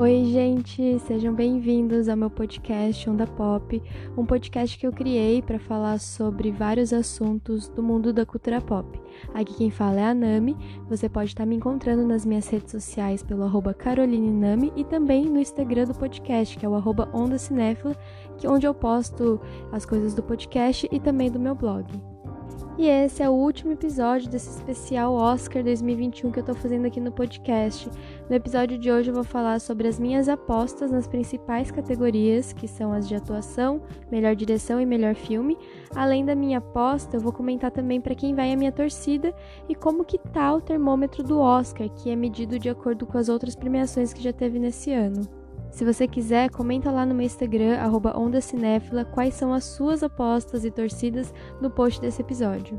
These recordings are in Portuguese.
Oi, gente, sejam bem-vindos ao meu podcast Onda Pop, um podcast que eu criei para falar sobre vários assuntos do mundo da cultura pop. Aqui quem fala é a Nami, você pode estar me encontrando nas minhas redes sociais pelo arroba carolinenami e também no Instagram do podcast, que é o arroba Onda Cinéfila, onde eu posto as coisas do podcast e também do meu blog. E esse é o último episódio desse especial Oscar 2021 que eu tô fazendo aqui no podcast. No episódio de hoje eu vou falar sobre as minhas apostas nas principais categorias, que são as de atuação, melhor direção e melhor filme. Além da minha aposta, eu vou comentar também para quem vai a minha torcida e como que tá o termômetro do Oscar, que é medido de acordo com as outras premiações que já teve nesse ano. Se você quiser, comenta lá no meu Instagram, arroba Onda Cinéfila, quais são as suas apostas e torcidas no post desse episódio.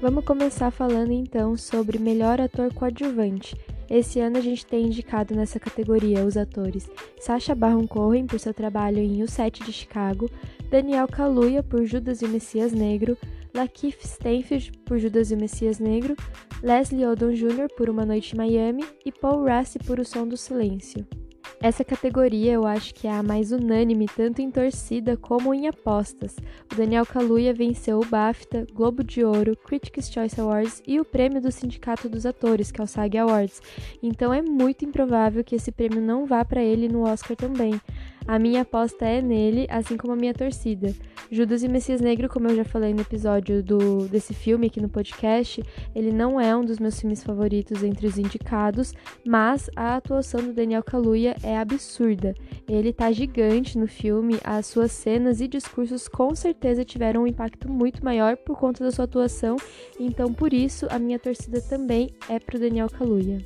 Vamos começar falando então sobre melhor ator coadjuvante. Esse ano a gente tem indicado nessa categoria os atores Sacha Baron Cohen por seu trabalho em O Sete de Chicago, Daniel Kaluuya por Judas e o Messias Negro, Lakeith Stanfield por Judas e o Messias Negro, Leslie Odom Jr. por Uma Noite em Miami e Paul Rassi por O Som do Silêncio. Essa categoria eu acho que é a mais unânime tanto em torcida como em apostas. O Daniel Kaluuya venceu o BAFTA, Globo de Ouro, Critics' Choice Awards e o prêmio do Sindicato dos Atores, que é o SAG Awards. Então é muito improvável que esse prêmio não vá para ele no Oscar também. A minha aposta é nele, assim como a minha torcida. Judas e Messias Negro, como eu já falei no episódio do, desse filme aqui no podcast, ele não é um dos meus filmes favoritos entre os indicados, mas a atuação do Daniel Kaluuya é absurda. Ele tá gigante no filme, as suas cenas e discursos com certeza tiveram um impacto muito maior por conta da sua atuação, então por isso a minha torcida também é pro Daniel Kaluuya.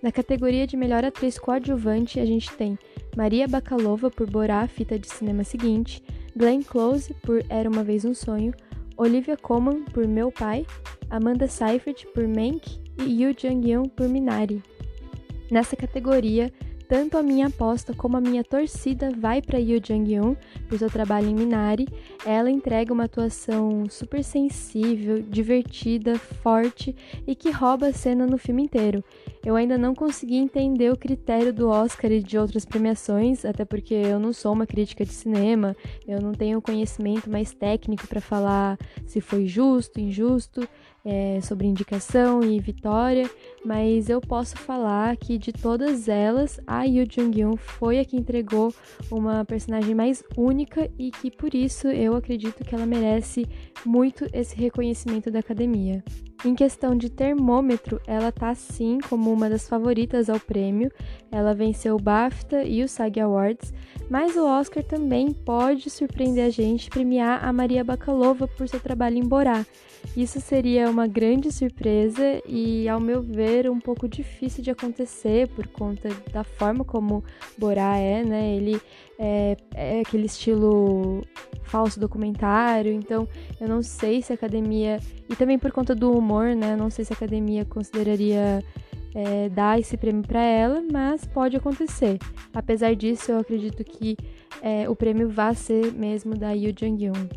Na categoria de melhor atriz coadjuvante, a gente tem Maria Bakalova por Borá, fita de cinema seguinte, Glenn Close por Era uma vez um sonho, Olivia Colman por Meu Pai, Amanda Seyfried por Mank e Yu Jung-yeon por Minari. Nessa categoria, tanto a minha aposta como a minha torcida vai para Yoo Jung-yoon por seu trabalho em Minari. Ela entrega uma atuação super sensível, divertida, forte e que rouba a cena no filme inteiro. Eu ainda não consegui entender o critério do Oscar e de outras premiações, até porque eu não sou uma crítica de cinema, eu não tenho conhecimento mais técnico para falar se foi justo, injusto é, sobre indicação e vitória, mas eu posso falar que de todas elas, a Yoo Jung-yoon foi a que entregou uma personagem mais única e que por isso eu acredito que ela merece muito esse reconhecimento da academia. Em questão de termômetro, ela tá sim como uma das favoritas ao prêmio. Ela venceu o BAFTA e o SAG Awards, mas o Oscar também pode surpreender a gente premiar a Maria Bakalova por seu trabalho em Borá. Isso seria uma grande surpresa e, ao meu ver, um pouco difícil de acontecer por conta da forma como Borá é, né? Ele é, é aquele estilo falso documentário, então eu não sei se a academia. E também por conta do humor, né? Não sei se a academia consideraria é, dar esse prêmio para ela, mas pode acontecer. Apesar disso, eu acredito que é, o prêmio vai ser mesmo da Yoo Jung-yoon.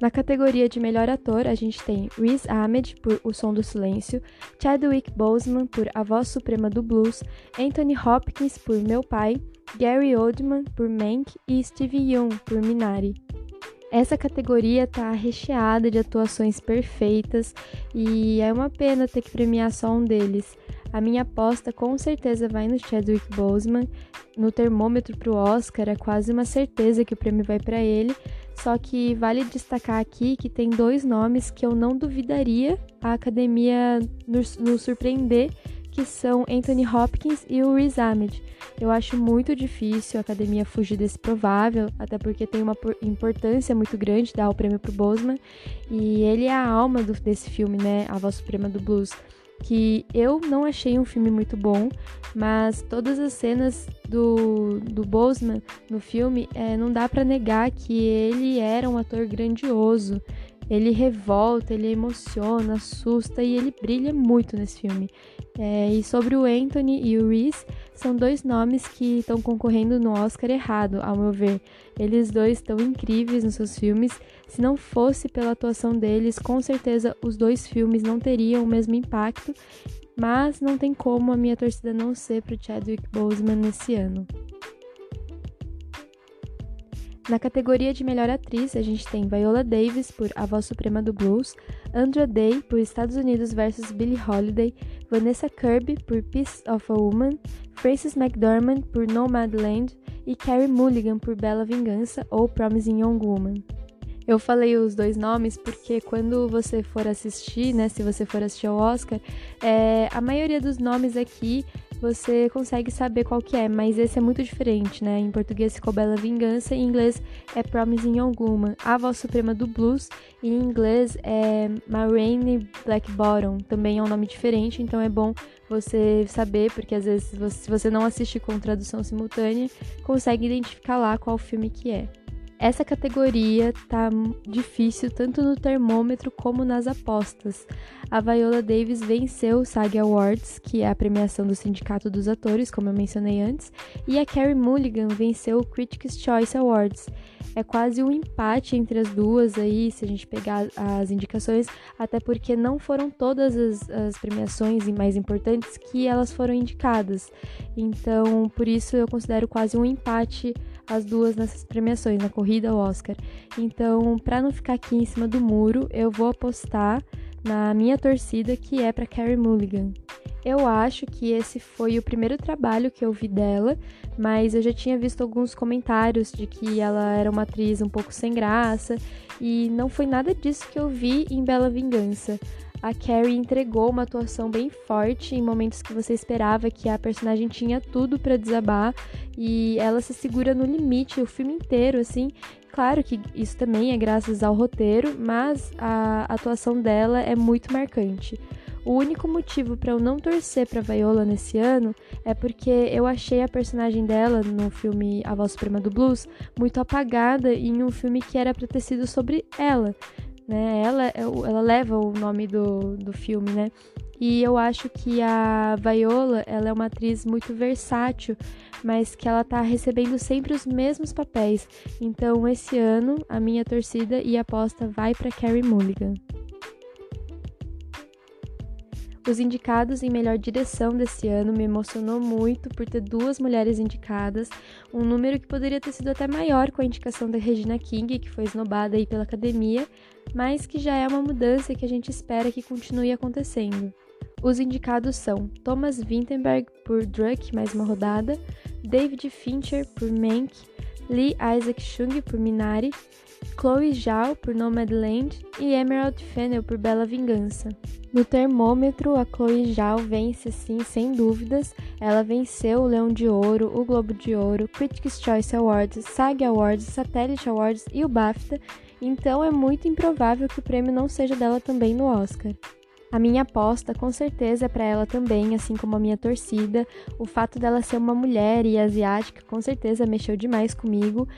Na categoria de melhor ator, a gente tem Riz Ahmed por O Som do Silêncio, Chadwick Boseman por A Voz Suprema do Blues, Anthony Hopkins por Meu Pai, Gary Oldman por Mank e Steve Yeun por Minari. Essa categoria tá recheada de atuações perfeitas e é uma pena ter que premiar só um deles. A minha aposta com certeza vai no Chadwick Boseman. No termômetro pro Oscar é quase uma certeza que o prêmio vai para ele. Só que vale destacar aqui que tem dois nomes que eu não duvidaria a academia nos, surpreender que são Anthony Hopkins e o Riz Ahmed. Eu acho muito difícil a academia fugir desse provável, até porque tem uma importância muito grande dar o prêmio pro Boseman, e ele é a alma do, desse filme, né, A Voz Suprema do Blues, que eu não achei um filme muito bom, mas todas as cenas do, do Boseman no filme, é, não dá para negar que ele era um ator grandioso, Ele revolta, ele emociona, assusta e ele brilha muito nesse filme. É, e sobre o Anthony e o Reese, são dois nomes que estão concorrendo no Oscar errado, ao meu ver. Eles dois estão incríveis nos seus filmes. Se não fosse pela atuação deles, com certeza os dois filmes não teriam o mesmo impacto. Mas não tem como a minha torcida não ser pro Chadwick Boseman nesse ano. Na categoria de melhor atriz, a gente tem Viola Davis por A Voz Suprema do Blues, Andra Day por Estados Unidos vs Billie Holiday, Vanessa Kirby por Piece of a Woman, Frances McDormand por Nomadland e Carey Mulligan por Bela Vingança ou Promising Young Woman. Eu falei os dois nomes porque quando você for assistir, né, se você for assistir ao Oscar, é, a maioria dos nomes aqui você consegue saber qual que é, mas esse é muito diferente, né? Em português ficou Bela Vingança, em inglês é Promising Woman. A Voz Suprema do Blues, em inglês é Marraine Black Bottom, também é um nome diferente, então é bom você saber, porque às vezes se você não assiste com tradução simultânea, consegue identificar lá qual filme que é. Essa categoria tá difícil tanto no termômetro como nas apostas. A Viola Davis venceu o SAG Awards, que é a premiação do Sindicato dos Atores, como eu mencionei antes, e a Carey Mulligan venceu o Critics' Choice Awards. É quase um empate entre as duas aí, se a gente pegar as indicações, até porque não foram todas as, as premiações mais importantes que elas foram indicadas. Então, por isso eu considero quase um empate as duas nessas premiações, na corrida ao Oscar. Então, para não ficar aqui em cima do muro, eu vou apostar na minha torcida, que é para Carrie Mulligan. Eu acho que esse foi o primeiro trabalho que eu vi dela, mas eu já tinha visto alguns comentários de que ela era uma atriz um pouco sem graça, e não foi nada disso que eu vi em Bela Vingança a Carrie entregou uma atuação bem forte em momentos que você esperava que a personagem tinha tudo para desabar e ela se segura no limite o filme inteiro, assim. Claro que isso também é graças ao roteiro, mas a atuação dela é muito marcante. O único motivo para eu não torcer para Viola nesse ano é porque eu achei a personagem dela no filme A Voz Suprema do Blues muito apagada em um filme que era para ter sido sobre ela né? Ela, ela leva o nome do, do filme, né? E eu acho que a Viola, ela é uma atriz muito versátil, mas que ela tá recebendo sempre os mesmos papéis. Então, esse ano, a minha torcida e aposta vai para Carrie Mulligan. Os indicados em melhor direção desse ano me emocionou muito por ter duas mulheres indicadas, um número que poderia ter sido até maior com a indicação da Regina King, que foi esnobada aí pela academia, mas que já é uma mudança que a gente espera que continue acontecendo. Os indicados são Thomas Vinterberg por Druck, mais uma rodada, David Fincher por Mank, Lee Isaac Chung por Minari, Chloe Zhao por Nomadland e Emerald Fennel por Bela Vingança. No termômetro, a Chloe Zhao vence sim, sem dúvidas. Ela venceu o Leão de Ouro, o Globo de Ouro, Critics' Choice Awards, SAG Awards, Satellite Awards e o BAFTA, então é muito improvável que o prêmio não seja dela também no Oscar. A minha aposta, com certeza, é para ela também, assim como a minha torcida. O fato dela ser uma mulher e asiática, com certeza, mexeu demais comigo.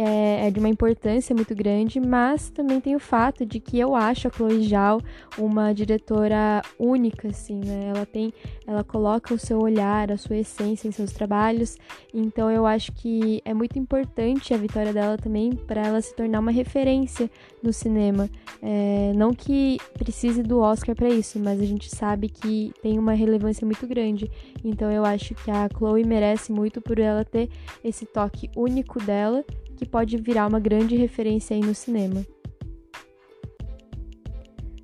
É, é, de uma importância muito grande, mas também tem o fato de que eu acho a Chloe Zhao uma diretora única, assim, né? Ela tem, ela coloca o seu olhar, a sua essência em seus trabalhos. Então eu acho que é muito importante a vitória dela também para ela se tornar uma referência no cinema. É, não que precise do Oscar para isso, mas a gente sabe que tem uma relevância muito grande. Então eu acho que a Chloe merece muito por ela ter esse toque único dela, que pode virar uma grande referência aí no cinema.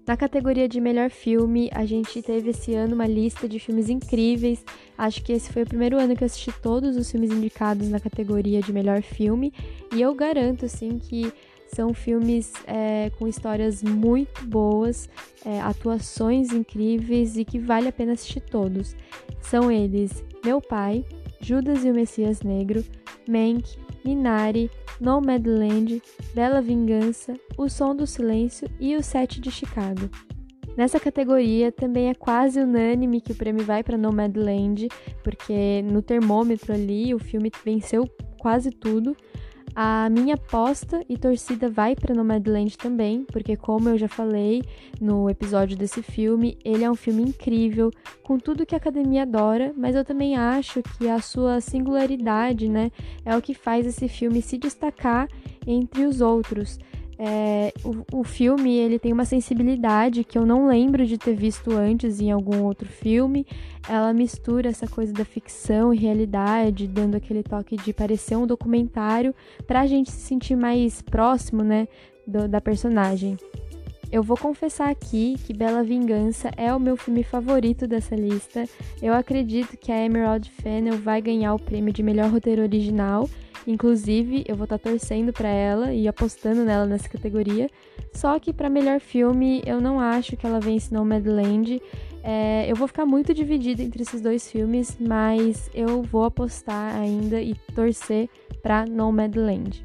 Na categoria de melhor filme, a gente teve esse ano uma lista de filmes incríveis. Acho que esse foi o primeiro ano que eu assisti todos os filmes indicados na categoria de melhor filme. E eu garanto, assim, que são filmes é, com histórias muito boas, é, atuações incríveis e que vale a pena assistir todos. São eles Meu Pai, Judas e o Messias Negro, Mank, Minari, Nomadland, Bela Vingança, O Som do Silêncio e O Sete de Chicago. Nessa categoria também é quase unânime que o prêmio vai para Nomadland, porque no termômetro ali o filme venceu quase tudo, A minha aposta e torcida vai para Nomadland também, porque como eu já falei no episódio desse filme, ele é um filme incrível, com tudo que a academia adora, mas eu também acho que a sua singularidade, né, é o que faz esse filme se destacar entre os outros. É, o, o, filme ele tem uma sensibilidade que eu não lembro de ter visto antes em algum outro filme. Ela mistura essa coisa da ficção e realidade, dando aquele toque de parecer um documentário para a gente se sentir mais próximo, né, do, da personagem. Eu vou confessar aqui que Bela Vingança é o meu filme favorito dessa lista. Eu acredito que a Emerald Fennel vai ganhar o prêmio de melhor roteiro original Inclusive, eu vou estar tá torcendo para ela e apostando nela nessa categoria. Só que para melhor filme, eu não acho que ela vence Nomadland. É, eu vou ficar muito dividida entre esses dois filmes, mas eu vou apostar ainda e torcer para Nomadland.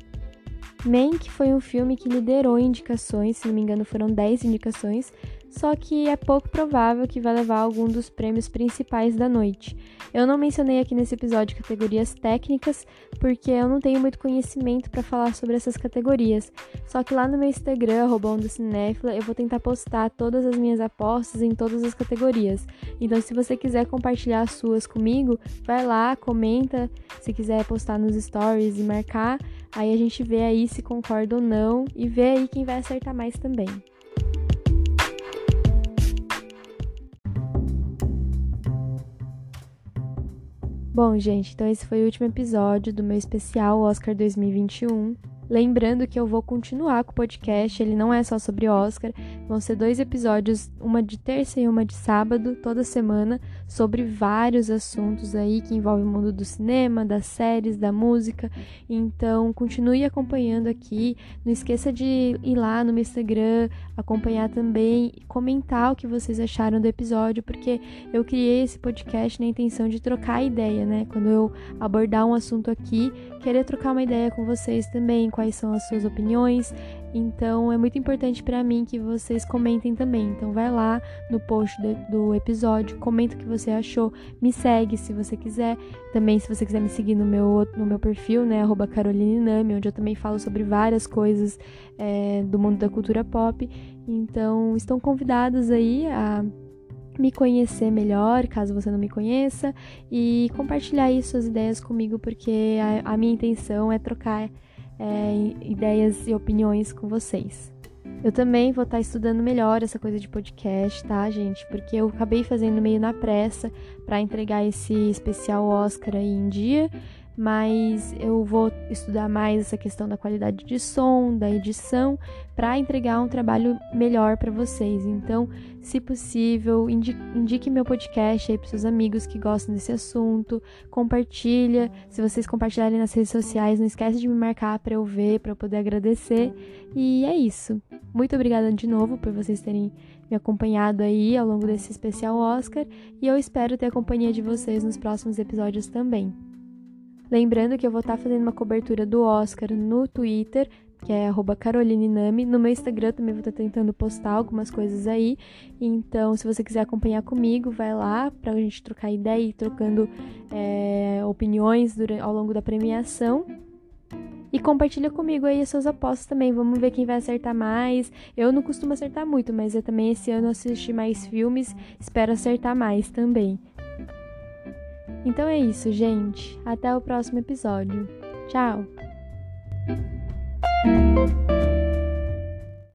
Mank foi um filme que liderou indicações, se não me engano foram 10 indicações, só que é pouco provável que vá levar algum dos prêmios principais da noite. Eu não mencionei aqui nesse episódio categorias técnicas, porque eu não tenho muito conhecimento para falar sobre essas categorias. Só que lá no meu Instagram, Cinéfila, eu vou tentar postar todas as minhas apostas em todas as categorias. Então, se você quiser compartilhar as suas comigo, vai lá, comenta. Se quiser postar nos stories e marcar, aí a gente vê aí se concorda ou não e vê aí quem vai acertar mais também. Bom, gente, então esse foi o último episódio do meu especial Oscar 2021. Lembrando que eu vou continuar com o podcast, ele não é só sobre Oscar, vão ser dois episódios, uma de terça e uma de sábado, toda semana, sobre vários assuntos aí que envolvem o mundo do cinema, das séries, da música. Então, continue acompanhando aqui. Não esqueça de ir lá no meu Instagram, acompanhar também, comentar o que vocês acharam do episódio, porque eu criei esse podcast na intenção de trocar ideia, né? Quando eu abordar um assunto aqui, querer trocar uma ideia com vocês também quais são as suas opiniões. Então é muito importante para mim que vocês comentem também. Então vai lá no post do, do, episódio, comenta o que você achou, me segue se você quiser. Também se você quiser me seguir no meu, no meu perfil, né, arroba Caroline onde eu também falo sobre várias coisas é, do mundo da cultura pop. Então estão convidados aí a me conhecer melhor, caso você não me conheça, e compartilhar aí suas ideias comigo, porque a, a minha intenção é trocar é, ideias e opiniões com vocês. Eu também vou estar estudando melhor essa coisa de podcast, tá, gente? Porque eu acabei fazendo meio na pressa para entregar esse especial Oscar aí em dia mas eu vou estudar mais essa questão da qualidade de som, da edição, para entregar um trabalho melhor para vocês. Então, se possível, indique, meu podcast aí para seus amigos que gostam desse assunto, compartilha. Se vocês compartilharem nas redes sociais, não esquece de me marcar para eu ver, para eu poder agradecer. E é isso. Muito obrigada de novo por vocês terem me acompanhado aí ao longo desse especial Oscar e eu espero ter a companhia de vocês nos próximos episódios também. Lembrando que eu vou estar tá fazendo uma cobertura do Oscar no Twitter, que é @carolinenami. No meu Instagram também vou estar tá tentando postar algumas coisas aí. Então, se você quiser acompanhar comigo, vai lá para a gente trocar ideia e trocando é, opiniões durante, ao longo da premiação. E compartilha comigo aí as suas apostas também. Vamos ver quem vai acertar mais. Eu não costumo acertar muito, mas eu também esse ano assisti mais filmes. Espero acertar mais também. Então é isso, gente. Até o próximo episódio. Tchau!